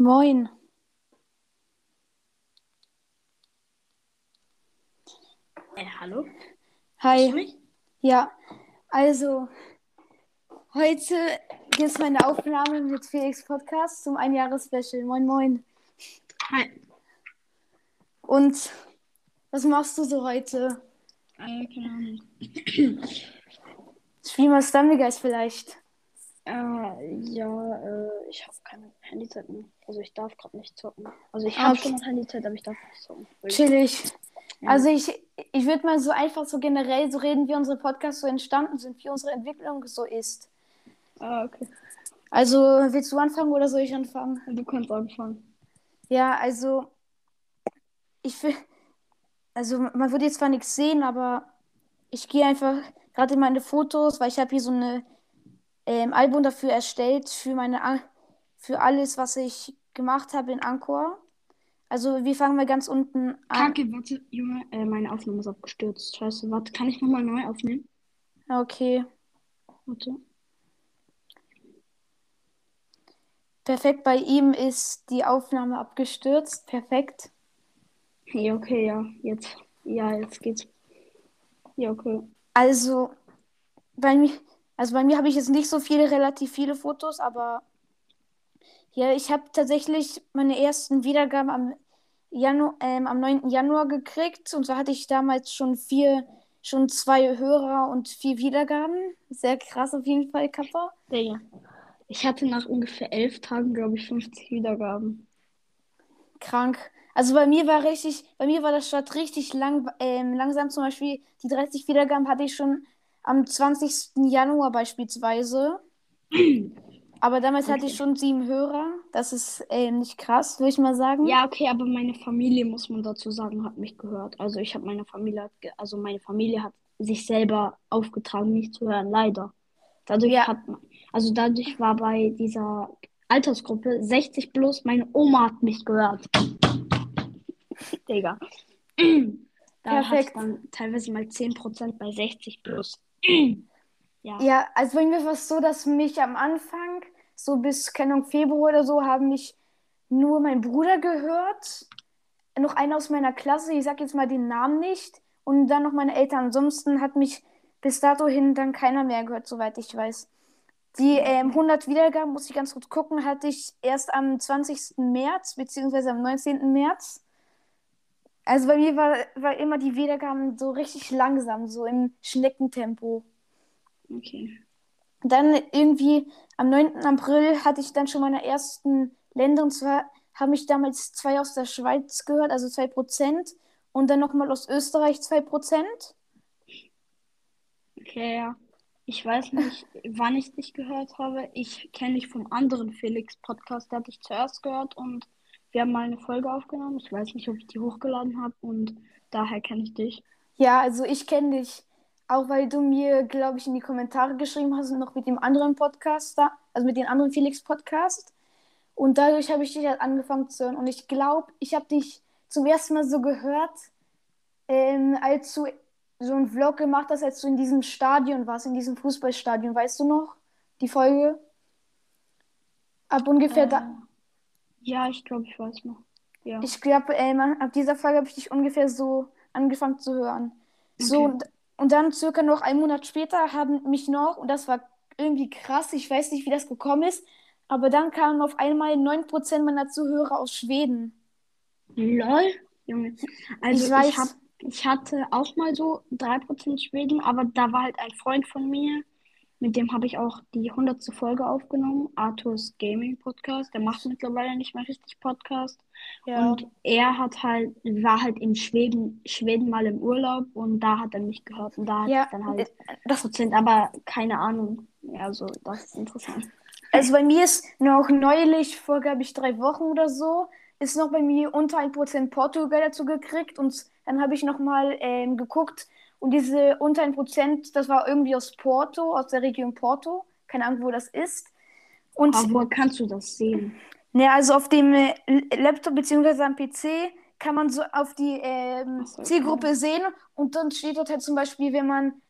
Moin. Äh, hallo? Hi. Ja, also heute gibt es meine Aufnahme mit Felix Podcast zum Einjahres-Special. Moin, moin. Hi. Und was machst du so heute? Äh, keine Ahnung. Spielen wir Stummy Guys vielleicht? Äh, ja, äh, ich habe keine Handyzeit mehr. Also ich darf gerade nicht zocken. Also ich Ah, habe okay. schon noch Handyzeit, aber ich darf nicht zocken. Chillig. Ja. Also ich, ich würde mal so einfach so generell so reden, wie unsere Podcasts so entstanden sind, wie unsere Entwicklung so ist. Ah, okay. Also willst du anfangen oder soll ich anfangen? Du kannst anfangen. Ja, also ich will, also man würde jetzt zwar nichts sehen, aber ich gehe einfach gerade in meine Fotos, weil ich habe hier so eine ähm, Album dafür erstellt für meine für alles, was ich gemacht habe in Anchor. Also wir fangen mal ganz unten an. Kacke, warte, Junge, äh, meine Aufnahme ist abgestürzt. Scheiße, warte, kann ich nochmal neu aufnehmen? Okay, Warte. perfekt. Bei ihm ist die Aufnahme abgestürzt. Perfekt. Ja, okay, ja, jetzt. Ja, jetzt geht's. Ja, okay. Also bei mir, also bei mir habe ich jetzt nicht so viele, relativ viele Fotos, aber ja, ich habe tatsächlich meine ersten Wiedergaben am, Janu ähm, am 9. Januar gekriegt und so hatte ich damals schon vier, schon zwei Hörer und vier Wiedergaben. Sehr krass auf jeden Fall, Kappa. Digga. Ich hatte nach ungefähr elf Tagen, glaube ich, 50 Wiedergaben. Krank. Also bei mir war richtig, bei mir war das Start richtig lang, ähm, langsam. Zum Beispiel die 30 Wiedergaben hatte ich schon am 20. Januar beispielsweise. Aber damals hatte ich schon sieben Hörer. Das ist ähm, nicht krass, würde ich mal sagen. Ja, okay, aber meine Familie, muss man dazu sagen, hat mich gehört. Also ich habe meine Familie, also meine Familie hat sich selber aufgetragen, mich zu hören, leider. Dadurch Ja. hat man, also dadurch war bei dieser Altersgruppe 60 plus, meine Oma hat mich gehört. Digga. Da hat Perfekt. dann teilweise mal 10% bei 60 plus. Ja. Ja, also bei mir war es so, dass mich am Anfang, so bis, keine Februar oder so, haben mich nur mein Bruder gehört, noch einer aus meiner Klasse, ich sag jetzt mal den Namen nicht, und dann noch meine Eltern. Ansonsten hat mich bis dato-hin dann keiner mehr gehört, soweit ich weiß. Die ähm, 100 Wiedergaben, muss ich ganz kurz gucken, hatte ich erst am 20. März, beziehungsweise am 19. März. Also bei mir war, war immer die Wiedergaben so richtig langsam, so im Schneckentempo. Okay. Dann irgendwie am 9. April hatte ich dann schon meine ersten Länder und zwar haben mich damals zwei aus der Schweiz gehört, also 2%, und dann nochmal aus Österreich 2%. Okay, ja. Ich weiß nicht, wann ich dich gehört habe. Ich kenne dich vom anderen Felix-Podcast, der hat dich zuerst gehört und wir haben mal eine Folge aufgenommen. Ich weiß nicht, ob ich die hochgeladen habe und daher kenne ich dich. Ja, also ich kenne dich auch, weil du mir, glaube ich, in die Kommentare geschrieben hast, noch mit dem anderen Podcast da, also mit dem anderen Felix-Podcast. Und dadurch habe ich dich halt angefangen zu hören. Und ich glaube, ich habe dich zum ersten Mal so gehört, ähm, als du so einen Vlog gemacht hast, als du in diesem Stadion warst, in diesem Fußballstadion. Weißt du noch die Folge? Ab ungefähr da. Ja, ich glaube, ich weiß noch. Ja. Ich glaube, ähm, ab dieser Folge habe ich dich ungefähr so angefangen zu hören. So, Okay. und, und dann circa noch einen Monat später haben mich noch, und das war irgendwie krass, ich weiß nicht, wie das gekommen ist, aber dann kamen auf einmal 9% meiner Zuhörer aus Schweden. Lol, Junge. Also Ich weiß. ich hab, ich hatte auch mal so 3% Schweden, aber da war halt ein Freund von mir, mit dem habe ich auch die 100. Folge aufgenommen, Arthurs Gaming Podcast. Der macht mittlerweile nicht mehr richtig Podcast. Ja. Und er hat halt, war halt in Schweden, Schweden mal im Urlaub und da hat er mich gehört und da hat Ja, dann halt das- Prozent, aber keine Ahnung. Ja, so, das ist interessant. Also bei mir ist noch neulich, vor, glaube ich, drei Wochen oder so, ist noch bei mir unter 1% Portugal dazu gekriegt und dann habe ich nochmal ähm, geguckt und diese unter 1%, das war irgendwie aus Porto, aus der Region Porto, keine Ahnung, wo das ist. Und Aber woher kannst du das sehen? Ne, also auf dem äh, Laptop beziehungsweise am PC kann man so auf die ähm, so, Zielgruppe sehen und dann steht dort halt zum Beispiel, wenn man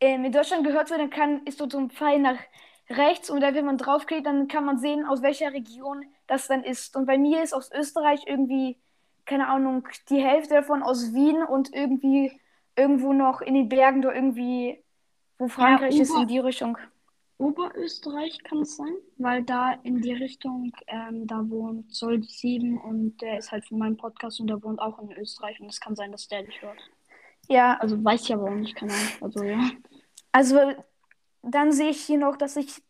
ähm, in Deutschland gehört wird, dann kann, ist dort so ein Pfeil nach rechts und wenn man draufklickt, dann kann man sehen, aus welcher Region das dann ist. Und bei mir ist aus Österreich irgendwie, keine Ahnung, die Hälfte davon aus Wien und irgendwie irgendwo noch in den Bergen, da irgendwie, wo Frankreich ja, ist, in die Richtung. Oberösterreich kann es sein, weil da in die Richtung, ähm, da wohnt Sold 7 und der ist halt von meinem Podcast und der wohnt auch in Österreich und es kann sein, dass der dich hört. Ja. Also weiß ich aber auch nicht, keine Ahnung. Also ja. Also dann sehe ich hier noch, dass ich,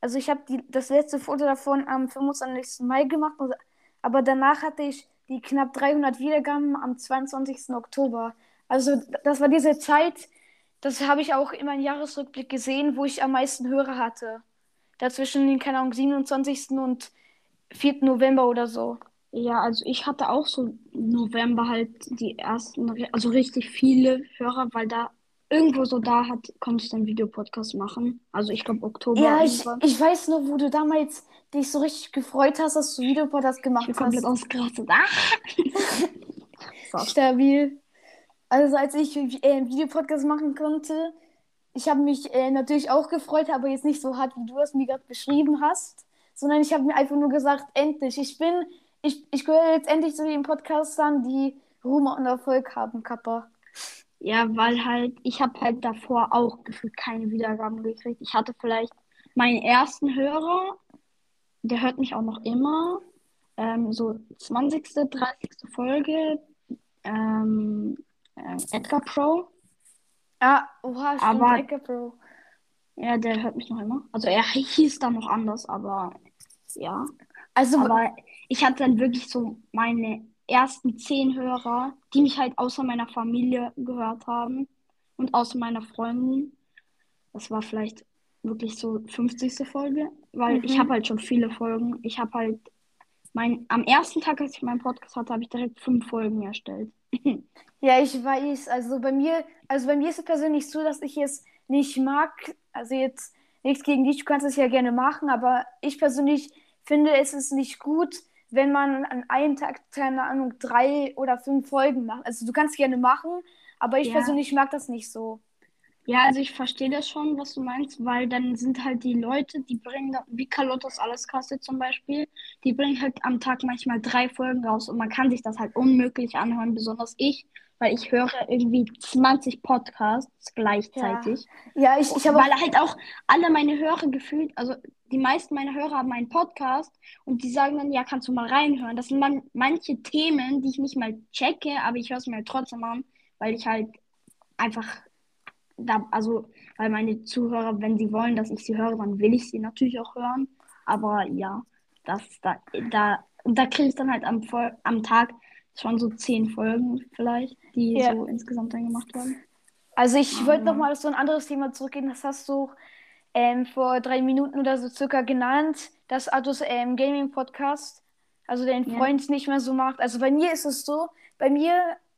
also ich habe das letzte Foto davon am 25. Mai gemacht, aber danach hatte ich die knapp 300 Wiedergaben am 22. Oktober. Also das war diese Zeit, das habe ich auch in meinem Jahresrückblick gesehen, wo ich am meisten Hörer hatte. Dazwischen den, keine Ahnung, 27. und 4. November oder so. Ja, also ich hatte auch so November halt die ersten, also richtig viele Hörer, weil da irgendwo so da hat, konnte ich dann Videopodcast machen. Also ich glaube Oktober. Ja, ich, ich weiß nur, wo du damals dich so richtig gefreut hast, dass du Videopodcast gemacht ich hast. komplett ausgerastet. Ah! Stabil. Also als ich äh, Videopodcast machen konnte, ich habe mich äh, natürlich auch gefreut, aber jetzt nicht so hart, wie du es mir gerade beschrieben hast, sondern ich habe mir einfach nur gesagt, endlich, ich bin, ich, ich gehöre jetzt endlich zu den Podcastern, die Ruhm und Erfolg haben, Kappa. Ja, weil halt, ich habe halt davor auch gefühlt keine Wiedergaben gekriegt. Ich hatte vielleicht meinen ersten Hörer, der hört mich auch noch immer. Ähm, so 20., 30. Folge. Ähm, äh, Edgar Pro. Ah, oha, stimmt, aber, Edgar Pro. Ja, der hört mich noch immer. Also er hieß dann noch anders, aber ja. Also, aber ich hatte dann wirklich so meine ersten zehn Hörer, die mich halt außer meiner Familie gehört haben und außer meiner Freundin. Das war vielleicht wirklich so 50. Folge, weil mhm. ich habe halt schon viele Folgen. Ich habe halt mein am ersten Tag, als ich meinen Podcast hatte, habe ich direkt fünf Folgen erstellt. Ja, ich weiß. Also bei mir, also bei mir ist es persönlich so, dass ich es nicht mag. Also jetzt nichts gegen dich, du kannst es ja gerne machen, aber ich persönlich finde, es ist nicht gut, wenn man an einem Tag, keine Ahnung, drei oder fünf Folgen macht. Also du kannst gerne machen, aber ich ja. persönlich mag das nicht so. Ja, also ich verstehe das schon, was du meinst, weil dann sind halt die Leute, die bringen, wie Carlottas Alleskasse zum Beispiel, die bringen halt am Tag manchmal drei Folgen raus und man kann sich das halt unmöglich anhören, besonders ich, weil ich höre irgendwie 20 Podcasts gleichzeitig. Ja, ja ich, ich habe. Weil halt auch alle meine Hörer gefühlt, also die meisten meiner Hörer haben einen Podcast und die sagen dann, ja, kannst du mal reinhören. Das sind man, manche Themen, die ich nicht mal checke, aber ich höre es mir halt trotzdem an, weil ich halt einfach da, also, weil meine Zuhörer, wenn sie wollen, dass ich sie höre, dann will ich sie natürlich auch hören. Aber ja, das, da, da, da kriege ich dann halt am, am Tag schon so zehn Folgen vielleicht, die ja. so insgesamt dann gemacht werden. Also ich wollte noch mal so ein anderes Thema zurückgehen. Das hast du ähm, vor drei Minuten oder so circa genannt, das Atos ähm, Gaming Podcast, also den Freund ja. nicht mehr so macht. Also bei mir ist es so, bei mir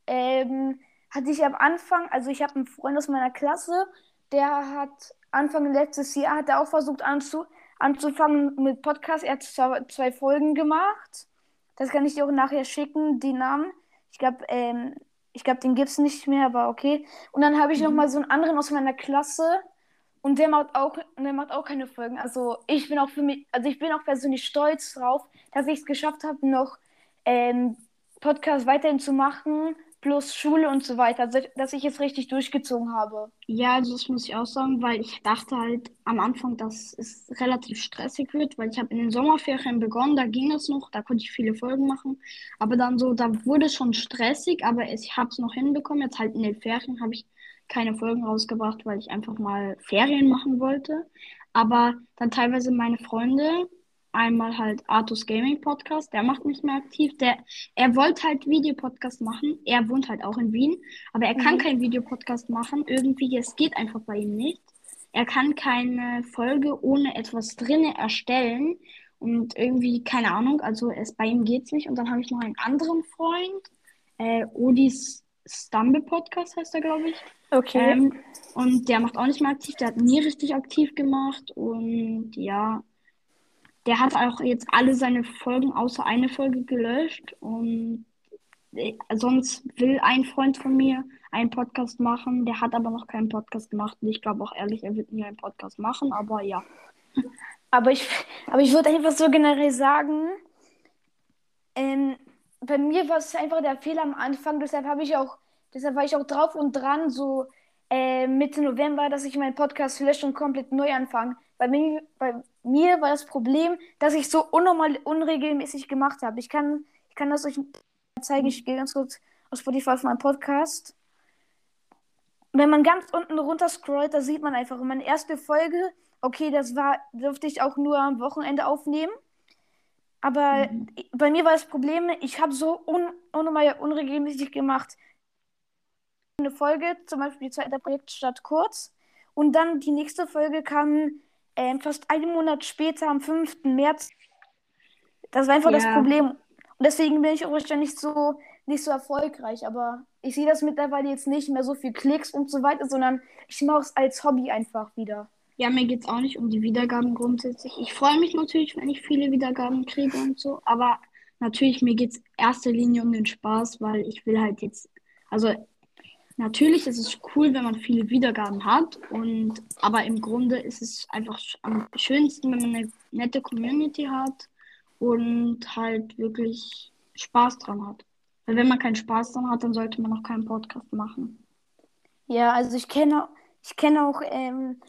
ähm, hatte ich am Anfang, also ich habe einen Freund aus meiner Klasse, der hat Anfang letztes Jahr hat er auch versucht anzu, anzufangen mit Podcast. Er hat zwei, zwei Folgen gemacht. Das kann ich dir auch nachher schicken, die Namen. Ich glaube, ähm, ich glaube, den gibt es nicht mehr, aber okay. Und dann habe ich mhm. noch mal so einen anderen aus meiner Klasse und der macht auch, der macht auch keine Folgen. Also ich bin auch für mich, also ich bin auch persönlich stolz drauf, dass ich es geschafft habe, noch ähm, Podcast weiterhin zu machen plus Schule und so weiter, dass ich es richtig durchgezogen habe. Ja, also das muss ich auch sagen, weil ich dachte halt am Anfang, dass es relativ stressig wird, weil ich habe in den Sommerferien begonnen, da ging es noch, da konnte ich viele Folgen machen, aber dann so, da wurde es schon stressig, aber ich habe es noch hinbekommen. Jetzt halt in den Ferien habe ich keine Folgen rausgebracht, weil ich einfach mal Ferien machen wollte. Aber dann teilweise meine Freunde, einmal halt Artus Gaming Podcast, der macht nicht mehr aktiv. Der, er wollte halt Videopodcast machen. Er wohnt halt auch in Wien, aber er kann mhm. keinen Videopodcast machen. Irgendwie, es geht einfach bei ihm nicht. Er kann keine Folge ohne etwas drinne erstellen und irgendwie, keine Ahnung, also es bei ihm geht's nicht. Und dann habe ich noch einen anderen Freund, äh, Odis Stumble Podcast heißt er, glaube ich. Okay. Ähm, und der macht auch nicht mehr aktiv, der hat nie richtig aktiv gemacht und ja, der hat auch jetzt alle seine Folgen außer eine Folge gelöscht. Und äh, sonst will ein Freund von mir einen Podcast machen. Der hat aber noch keinen Podcast gemacht. Und ich glaube auch ehrlich, er wird nie einen Podcast machen. Aber ja. Aber ich, aber ich würde einfach so generell sagen, bei mir war es einfach der Fehler am Anfang, deshalb habe ich auch, deshalb war ich auch drauf und dran, so äh, Mitte November, dass ich meinen Podcast lösche und komplett neu anfange. Bei mir, bei mir war das Problem, dass ich so unnormal unregelmäßig gemacht habe. Ich kann, ich kann das euch zeigen. Ich gehe ganz kurz auf Spotify auf meinen Podcast. Wenn man ganz unten runter scrollt, da sieht man einfach meine erste Folge. Okay, das war, dürfte ich auch nur am Wochenende aufnehmen. Aber mhm. bei mir war das Problem, ich habe so un unnormal unregelmäßig gemacht. Eine Folge, zum Beispiel die zweite Projekt statt kurz. Und dann die nächste Folge kam äh, fast einen Monat später, am 5. März. Das war einfach ja. das Problem. Und deswegen bin ich auch wahrscheinlich so nicht so erfolgreich. Aber ich sehe das mittlerweile jetzt nicht mehr so viel Klicks und so weiter, sondern ich mache es als Hobby einfach wieder. Ja, mir geht es auch nicht um die Wiedergaben grundsätzlich. Ich freue mich natürlich, wenn ich viele Wiedergaben kriege und so, aber natürlich, mir geht es erster Linie um den Spaß, weil ich will halt jetzt, also natürlich ist es cool, wenn man viele Wiedergaben hat, und aber im Grunde ist es einfach am schönsten, wenn man eine nette Community hat und halt wirklich Spaß dran hat. Weil wenn man keinen Spaß dran hat, dann sollte man auch keinen Podcast machen. Ja, also ich kenne ich kenne auch ähm,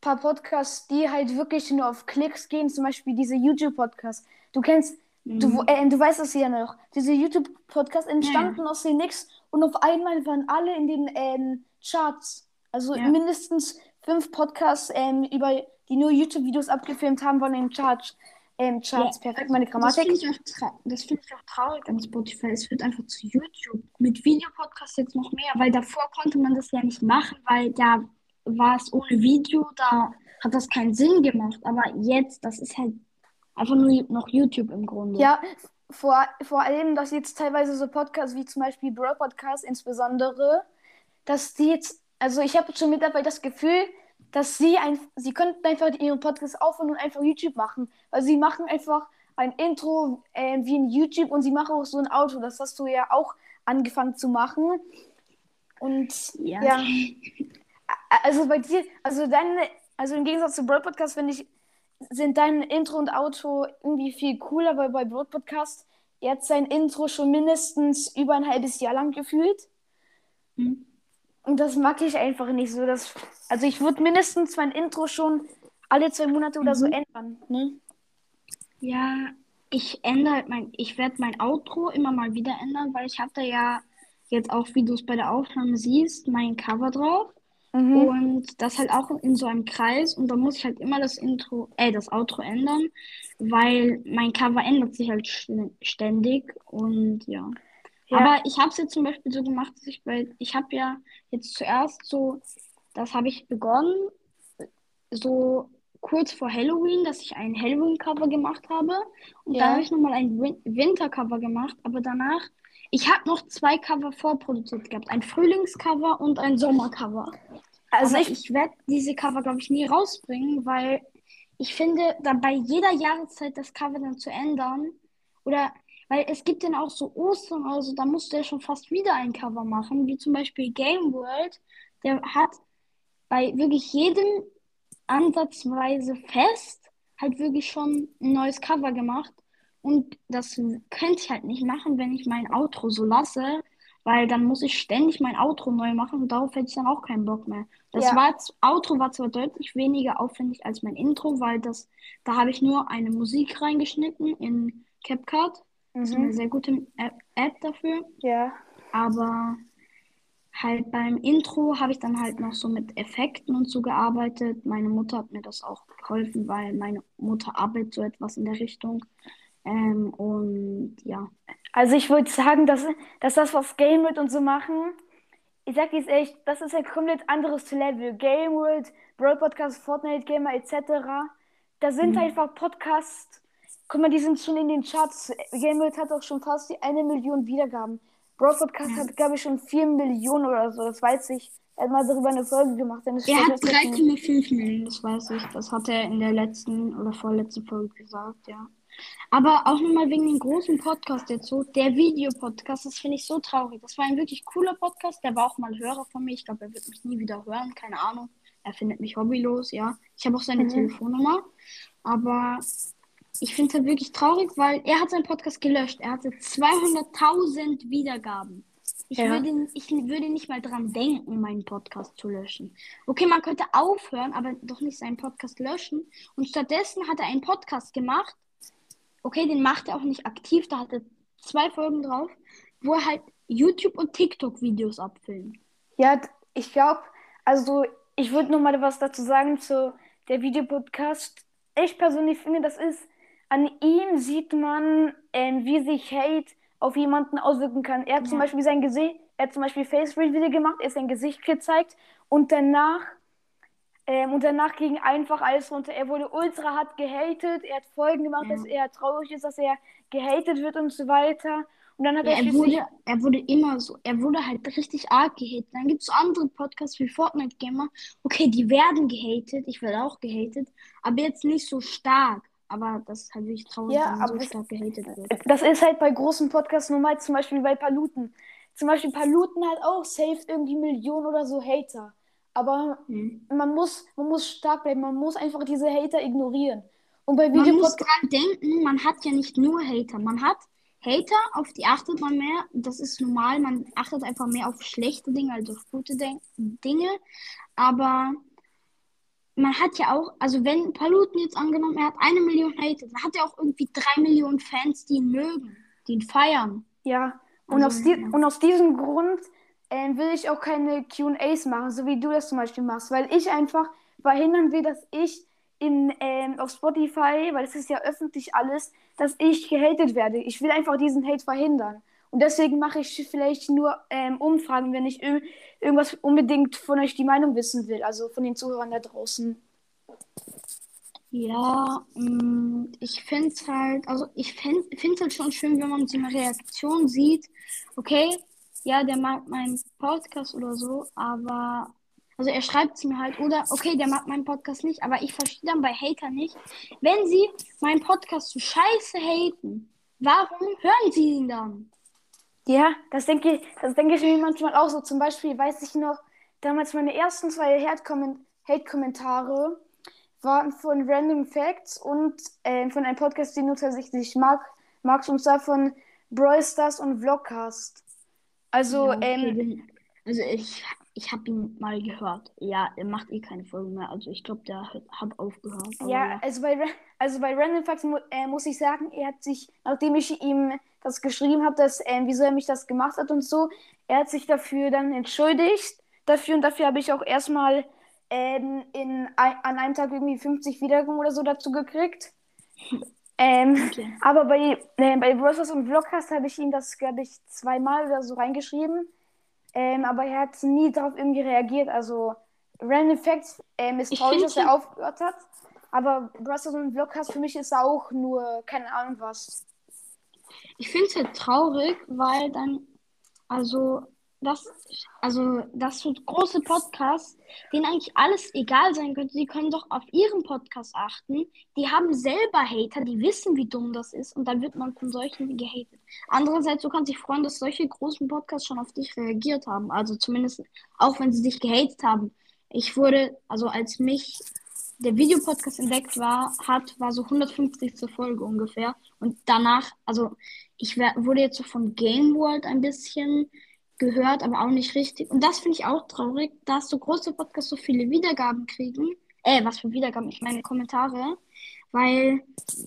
paar Podcasts, die halt wirklich nur auf Klicks gehen, zum Beispiel diese YouTube-Podcasts. Du kennst, mhm. du, äh, du weißt es ja noch, diese YouTube-Podcasts entstanden ja. aus dem Nix und auf einmal waren alle in den ähm, Charts. Also ja. mindestens fünf Podcasts, ähm, über, die nur YouTube-Videos abgefilmt haben, waren in den Charts. Ähm, Charts, ja, perfekt, meine Grammatik. Das finde ich, find ich, auch traurig an Spotify. Es wird einfach zu YouTube. Mit Videopodcasts jetzt noch mehr, weil davor konnte man das ja nicht machen, weil da war es ohne Video, da hat das keinen Sinn gemacht. Aber jetzt, das ist halt einfach nur noch YouTube im Grunde. Ja, vor, vor allem, dass jetzt teilweise so Podcasts wie zum Beispiel Bro Podcast insbesondere, dass die jetzt, also ich habe schon mittlerweile das Gefühl, dass sie ein, sie könnten einfach ihren Podcast aufhören und einfach YouTube machen. Weil sie machen einfach ein Intro äh, wie in YouTube und sie machen auch so ein Auto. Das hast du ja auch angefangen zu machen. Und ja. ja also bei dir, also deine, also im Gegensatz zu Broad Podcast finde ich, sind dein Intro und Auto irgendwie viel cooler, weil bei Broad Podcast jetzt sein Intro schon mindestens über ein halbes Jahr lang gefühlt. Mhm. Und das mag ich einfach nicht so. Dass, also ich würde mindestens mein Intro schon alle zwei Monate oder mhm. so ändern. Ne? Ja, ich ändere halt mein, ich werde mein Outro immer mal wieder ändern, weil ich habe da ja jetzt auch, wie du es bei der Aufnahme siehst, mein Cover drauf. Mhm. Und das halt auch in so einem Kreis und da muss ich halt immer das Intro, äh, das Outro ändern, weil mein Cover ändert sich halt ständig und ja. ja. Aber ich habe es jetzt zum Beispiel so gemacht, dass ich bei, ich habe ja jetzt zuerst so, das habe ich begonnen, so kurz vor Halloween, dass ich ein Halloween-Cover gemacht habe und ja. dann habe ich nochmal ein Win Winter-Cover gemacht, aber danach ich habe noch zwei Cover vorproduziert gehabt. Ein Frühlingscover und ein Sommercover. Also ich, ich werde diese Cover, glaube ich, nie rausbringen, weil ich finde, da bei jeder Jahreszeit das Cover dann zu ändern, oder weil es gibt dann auch so Ostern, also da musst du ja schon fast wieder ein Cover machen, wie zum Beispiel Game World, der hat bei wirklich jedem ansatzweise fest halt wirklich schon ein neues Cover gemacht. Und das könnte ich halt nicht machen, wenn ich mein Outro so lasse, weil dann muss ich ständig mein Outro neu machen und darauf hätte ich dann auch keinen Bock mehr. Das ja. war, Outro war zwar deutlich weniger aufwendig als mein Intro, weil das, da habe ich nur eine Musik reingeschnitten in CapCut. Mhm. Das ist eine sehr gute App dafür. Ja. Aber halt beim Intro habe ich dann halt noch so mit Effekten und so gearbeitet. Meine Mutter hat mir das auch geholfen, weil meine Mutter arbeitet so etwas in der Richtung. Ähm, und ja. Also ich würde sagen, dass, dass das, was Game World und so machen, ich sag jetzt echt, das ist ein komplett anderes Level. Game World, Brawl Podcast, Fortnite Gamer etc. Da sind mhm. einfach Podcasts, guck mal, die sind schon in den Charts. Game World hat auch schon fast die eine Million Wiedergaben. Brawl Podcast ja. hat, glaube ich, schon vier Millionen oder so, das weiß ich. Er hat mal darüber eine Folge gemacht. er hat 3,5 Millionen, das weiß ich. Das hat er in der letzten oder vorletzten Folge gesagt, ja. Aber auch nochmal wegen dem großen Podcast jetzt so, der Videopodcast, das finde ich so traurig. Das war ein wirklich cooler Podcast, der war auch mal Hörer von mir. Ich glaube, er wird mich nie wieder hören, keine Ahnung. Er findet mich hobbylos, ja. Ich habe auch seine mhm. Telefonnummer. Aber ich finde es halt wirklich traurig, weil er hat seinen Podcast gelöscht. Er hatte 200.000 Wiedergaben. Ich, Ja. würde, ich würde nicht mal dran denken, meinen Podcast zu löschen. Okay, man könnte aufhören, aber doch nicht seinen Podcast löschen. Und stattdessen hat er einen Podcast gemacht. Okay, den macht er auch nicht aktiv. Da hat er zwei Folgen drauf, wo er halt YouTube- und TikTok-Videos abfilmt. Ja, ich glaube, also ich würde noch mal was dazu sagen zu der Videopodcast. Ich persönlich finde, das ist, an ihm sieht man, ähm, wie sich Hate auf jemanden auswirken kann. Er hat zum Ja. Beispiel sein Gesicht, er hat zum Beispiel Face Reveal gemacht, er hat sein Gesicht gezeigt und danach, ähm, und danach ging einfach alles runter. Er wurde ultra hart gehatet, er hat Folgen gemacht, Ja. dass er traurig ist, dass er gehatet wird und so weiter. Und dann hat Ja, er er wurde, er wurde immer so, er wurde halt richtig arg gehatet. Dann gibt es andere Podcasts wie Fortnite Gamer. Okay, die werden gehatet, ich werde auch gehatet, aber jetzt nicht so stark. Aber das ist halt wirklich traurig, Ja, aber so das- stark gehatet wird. Das ist halt bei großen Podcasts normal, zum Beispiel bei Paluten. Zum Beispiel Paluten hat auch safe irgendwie Millionen oder so Hater. Aber Hm. man muss, man muss stark bleiben, man muss einfach diese Hater ignorieren. Und bei Man muss dran denken, man hat ja nicht nur Hater. Man hat Hater, auf die achtet man mehr. Das ist normal, man achtet einfach mehr auf schlechte Dinge als auf gute Den Dinge. Aber man hat ja auch, also wenn Paluten jetzt angenommen, er hat eine Million Hater, dann hat er auch irgendwie drei Millionen Fans, die ihn mögen, die ihn feiern. ja. Und, Also, aus die, ja. und aus diesem Grund ähm, will ich auch keine QAs machen, so wie du das zum Beispiel machst, weil ich einfach verhindern will, dass ich in, ähm, auf Spotify, weil es ist ja öffentlich alles, dass ich gehatet werde. Ich will einfach diesen Hate verhindern. Und deswegen mache ich vielleicht nur ähm, Umfragen, wenn ich ir irgendwas unbedingt von euch die Meinung wissen will, also von den Zuhörern da draußen. Ja, mm, ich finde es halt, also ich finde es halt schon schön, wenn man so eine Reaktion sieht. Okay, ja, der mag meinen Podcast oder so, aber, also er schreibt es mir halt, oder, okay, der mag meinen Podcast nicht, aber ich verstehe dann bei Hater nicht, wenn sie meinen Podcast so scheiße haten, warum hören sie ihn dann? Ja, das denke ich, das denke ich mir manchmal auch so. Zum Beispiel weiß ich noch, damals meine ersten zwei Hate-Kommen- Hate-Kommentare waren von Random Facts und äh, von einem Podcast, den du tatsächlich mag, magst, und zwar von Brawl Stars und Vlogcast. Also, Ja, ähm, also ich, ich habe ihn mal gehört. Ja, er macht eh keine Folgen mehr, also ich glaube, der hat, hat aufgehört. ja, also bei, also bei Random Facts mu äh, muss ich sagen, er hat sich, nachdem ich ihm das geschrieben habe, dass, äh, wieso er mich das gemacht hat und so, er hat sich dafür dann entschuldigt. Dafür und dafür habe ich auch erstmal ähm, in, an einem Tag irgendwie 50 Wiedergaben oder so dazu gekriegt. Ähm, Okay. aber bei, äh, bei Browsers und Vlogcast habe ich ihm das, glaube ich, zweimal oder so reingeschrieben. Ähm, aber er hat nie darauf irgendwie reagiert. Also Random Facts ähm, ist traurig, dass er aufgehört hat. Aber Browsers und Vlogcast für mich ist auch nur, keine Ahnung was. Ich finde es halt traurig, weil dann, also, das, also, das so große Podcasts, denen eigentlich alles egal sein könnte, die können doch auf ihren Podcast achten. Die haben selber Hater, die wissen, wie dumm das ist, und dann wird man von solchen gehatet. Andererseits, du kannst dich freuen, dass solche großen Podcasts schon auf dich reagiert haben. Also zumindest, auch wenn sie dich gehatet haben. Ich wurde, also als mich der Videopodcast entdeckt war, hat, war so 150. Folge ungefähr. Und danach, also ich wurde jetzt so von Game World ein bisschen gehört, aber auch nicht richtig. Und das finde ich auch traurig, dass so große Podcasts so viele Wiedergaben kriegen. Äh, was für Wiedergaben? Ich meine Kommentare. Weil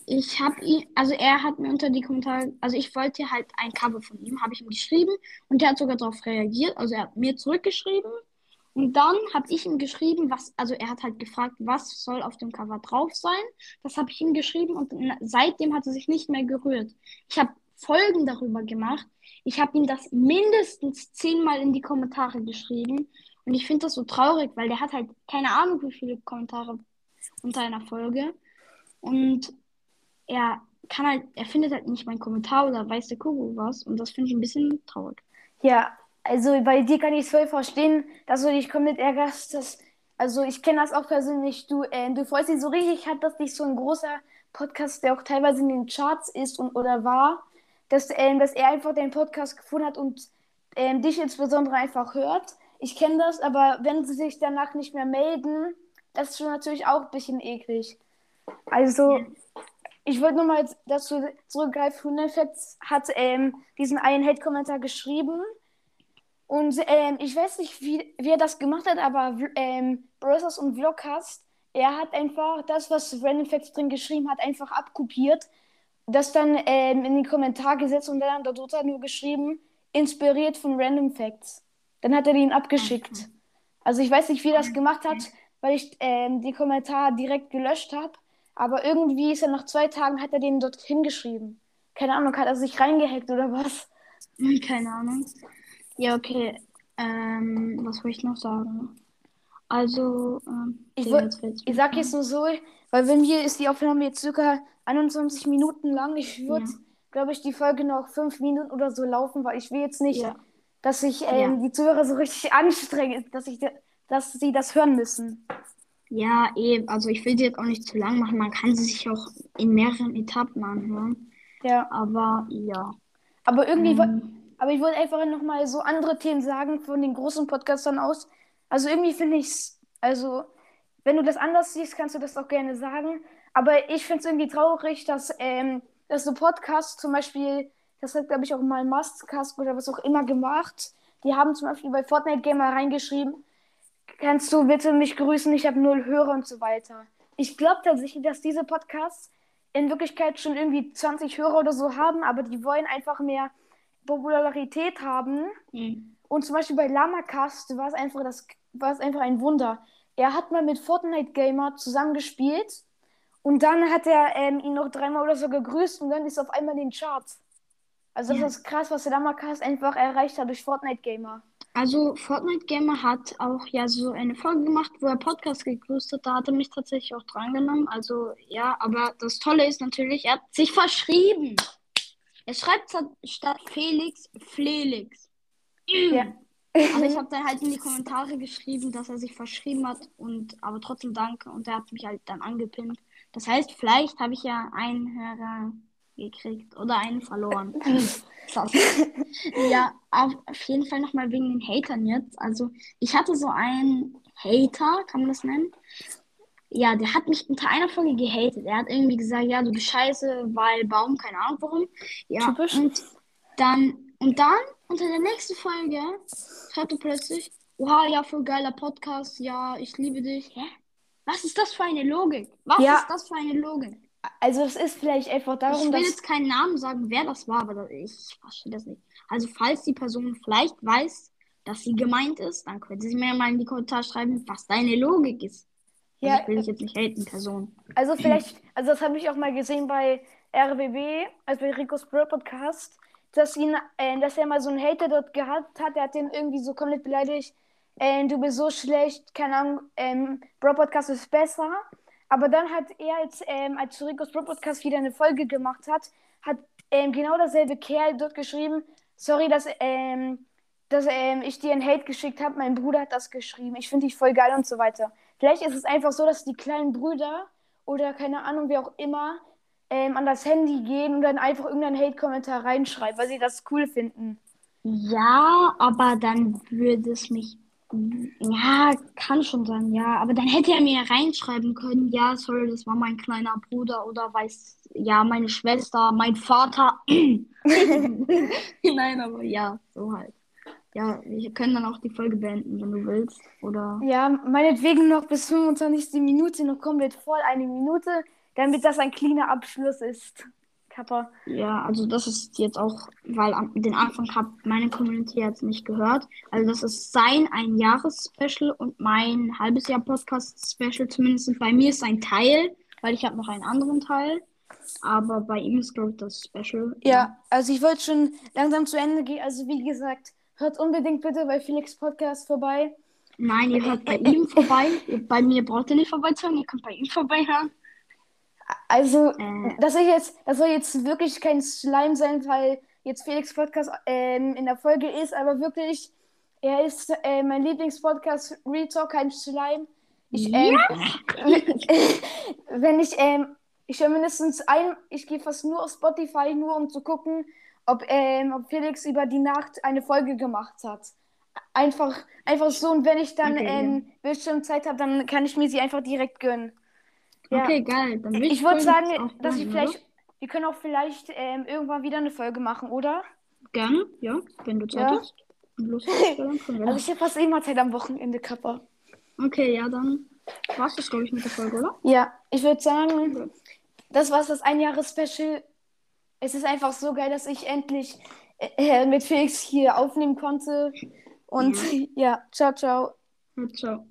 ich habe ihn, also er hat mir unter die Kommentare, also ich wollte halt ein Cover von ihm, habe ich ihm geschrieben und der hat sogar darauf reagiert. Also er hat mir zurückgeschrieben und dann habe ich ihm geschrieben, was, also er hat halt gefragt, was soll auf dem Cover drauf sein. Das habe ich ihm geschrieben und seitdem hat er sich nicht mehr gerührt. Ich habe Folgen darüber gemacht. Ich habe ihm das mindestens zehnmal in die Kommentare geschrieben. Und ich finde das so traurig, weil der hat halt keine Ahnung, wie viele Kommentare unter einer Folge. Und er kann halt, er findet halt nicht meinen Kommentar oder weiß der Kuckuck was. Und das finde ich ein bisschen traurig. Ja, also bei dir kann ich es voll verstehen, dass du dich komplett ärgerst. Dass, also ich kenne das auch persönlich. Du, äh, du freust dich so richtig hat, dass dich so ein großer Podcast, der auch teilweise in den Charts ist und oder war, dass, ähm, dass er einfach den Podcast gefunden hat und ähm, dich insbesondere einfach hört. Ich kenne das, aber wenn sie sich danach nicht mehr melden, das ist schon natürlich auch ein bisschen eklig. Also, ich wollte nochmal dazu zurückgreifen. Hunefetz hat ähm, diesen einen Hate-Kommentar geschrieben. Und ähm, ich weiß nicht, wie, wie er das gemacht hat, aber ähm, Brothers und Vlogcast, er hat einfach das, was Random Facts drin geschrieben hat, einfach abkopiert, das dann ähm, in den Kommentar gesetzt und dann darunter nur geschrieben, inspiriert von Random Facts. Dann hat er den abgeschickt. Okay. Also ich weiß nicht, wie er das gemacht hat, weil ich ähm, den Kommentar direkt gelöscht habe. Aber irgendwie ist er nach zwei Tagen, hat er den dort hingeschrieben. Keine Ahnung, hat er sich reingehackt oder was? Keine Ahnung. Ja, okay. Ähm, was wollte ich noch sagen? Also, ähm, ich, ich sag jetzt nur so, weil wenn wir ist die Aufnahme jetzt circa 21 Minuten lang. Ich würde, ja. glaube ich, die Folge noch fünf Minuten oder so laufen, weil ich will jetzt nicht, ja. dass sich ähm, ja. die Zuhörer so richtig anstrengen, dass ich, dass sie das hören müssen. Ja, eben. Also ich will die jetzt auch nicht zu lang machen. Man kann sie sich auch in mehreren Etappen anhören. Ja. Aber ja. Aber irgendwie, ähm, aber ich wollte einfach nochmal so andere Themen sagen von den großen Podcastern aus. Also irgendwie finde ich es, also wenn du das anders siehst, kannst du das auch gerne sagen. Aber ich finde es irgendwie traurig, dass, ähm, dass so Podcasts zum Beispiel, das hat glaube ich auch mal Mastcast oder was auch immer gemacht, die haben zum Beispiel bei Fortnite Gamer reingeschrieben, kannst du bitte mich grüßen, ich habe null Hörer und so weiter. Ich glaube tatsächlich, dass diese Podcasts in Wirklichkeit schon irgendwie 20 Hörer oder so haben, aber die wollen einfach mehr Popularität haben. Mhm. Und zum Beispiel bei Lamacast war es einfach das war es einfach ein Wunder. Er hat mal mit Fortnite Gamer zusammengespielt und dann hat er ähm, ihn noch dreimal oder so gegrüßt und dann ist er auf einmal in den Charts. Also das ja. ist krass, was der Lamacast einfach erreicht hat durch Fortnite Gamer. Also Fortnite Gamer hat auch ja so eine Folge gemacht, wo er Podcast gegrüßt hat. Da hat er mich tatsächlich auch drangenommen. Also ja, aber das Tolle ist natürlich, er hat sich verschrieben. Er schreibt statt Felix Felix. Ja. Aber ich habe dann halt in die Kommentare geschrieben, dass er sich verschrieben hat und aber trotzdem danke und er hat mich halt dann angepinnt. Das heißt, vielleicht habe ich ja einen Hörer gekriegt oder einen verloren. ja, auf, jeden Fall nochmal wegen den Hatern jetzt. Also ich hatte so einen Hater, kann man das nennen. Ja, der hat mich unter einer Folge gehatet. Er hat irgendwie gesagt, ja, du bist scheiße, weil Baum, keine Ahnung warum. Ja, Typisch. und dann, und dann, unter der nächsten Folge, schreibt er plötzlich, oha, ja, voll geiler Podcast, ja, ich liebe dich. Hä? Was ist das für eine Logik? Was ja. ist das für eine Logik? Also es ist vielleicht einfach darum, dass... Ich will dass... jetzt keinen Namen sagen, wer das war, aber ich verstehe das nicht. Also falls die Person vielleicht weiß, dass sie gemeint ist, dann könnte sie mir mal in die Kommentare schreiben, was deine Logik ist. Also ja, ich will dich jetzt nicht haten, Person. Also vielleicht, also das habe ich auch mal gesehen bei RWB, also bei Ricos Bro Podcast, dass ihn, äh, dass er mal so einen Hater dort gehabt hat, der hat den irgendwie so komplett beleidigt, äh, du bist so schlecht, keine Ahnung, ähm, Bro Podcast ist besser. Aber dann hat er, als, ähm, als Ricos Bro Podcast wieder eine Folge gemacht hat, hat ähm, genau dasselbe Kerl dort geschrieben, sorry, dass, ähm, dass ähm, ich dir einen Hate geschickt habe, mein Bruder hat das geschrieben, ich finde dich voll geil und so weiter. Vielleicht ist es einfach so, dass die kleinen Brüder oder keine Ahnung, wer auch immer, ähm, an das Handy gehen und dann einfach irgendeinen Hate-Kommentar reinschreiben, weil sie das cool finden. Ja, aber dann würde es mich. Ja, kann schon sein, ja. Aber dann hätte er mir reinschreiben können, ja, sorry, das war mein kleiner Bruder oder weiß, ja, meine Schwester, mein Vater. Nein, aber ja, so halt. Ja, wir können dann auch die Folge beenden, wenn du willst. Oder? Ja, meinetwegen noch bis 25. Minute, noch komplett voll eine Minute damit das ein cleaner Abschluss ist. Kappa. Ja, also das ist jetzt auch, weil den Anfang hat meine Community jetzt nicht gehört. Also das ist sein ein Jahres-Special und mein halbes Jahr Podcast-Special, zumindest bei mir ist ein Teil, weil ich habe noch einen anderen Teil. Aber bei ihm ist, glaube ich, das Special. Ja, also ich wollte schon langsam zu Ende gehen. Also wie gesagt, hört unbedingt bitte bei Felix Podcast vorbei. Nein, ihr hört bei ihm vorbei. Bei mir braucht ihr nicht vorbeizuhören, ihr könnt bei ihm vorbeihören. Also, äh. das soll jetzt, das soll jetzt wirklich kein Slime sein, weil jetzt Felix Podcast ähm, in der Folge ist, aber wirklich, er ist äh, mein Lieblingspodcast, Real Talk, kein Slime. Ich, ähm, wenn ich, ähm, ich höre mindestens ein, ich gehe fast nur auf Spotify, nur um zu gucken, ob, ähm, ob Felix über die Nacht eine Folge gemacht hat. Einfach, einfach so, und wenn ich dann okay, ähm, Bildschirmzeit habe, dann kann ich mir sie einfach direkt gönnen. Ja. Okay, geil. Dann Ich würde sagen, dass wir vielleicht, oder? wir können auch vielleicht ähm, irgendwann wieder eine Folge machen, oder? Gerne, ja. Wenn du Zeit Ja. hast Lust hast, ja, Also ich habe fast immer Zeit am Wochenende, Kappa. Okay, ja, dann war's das, glaube ich, mit der Folge, oder? Ja, ich würde sagen, das war's, das Einjahres-Special. Es ist einfach so geil, dass ich endlich äh, mit Felix hier aufnehmen konnte. Und ja, ciao, ciao. Ja, ciao.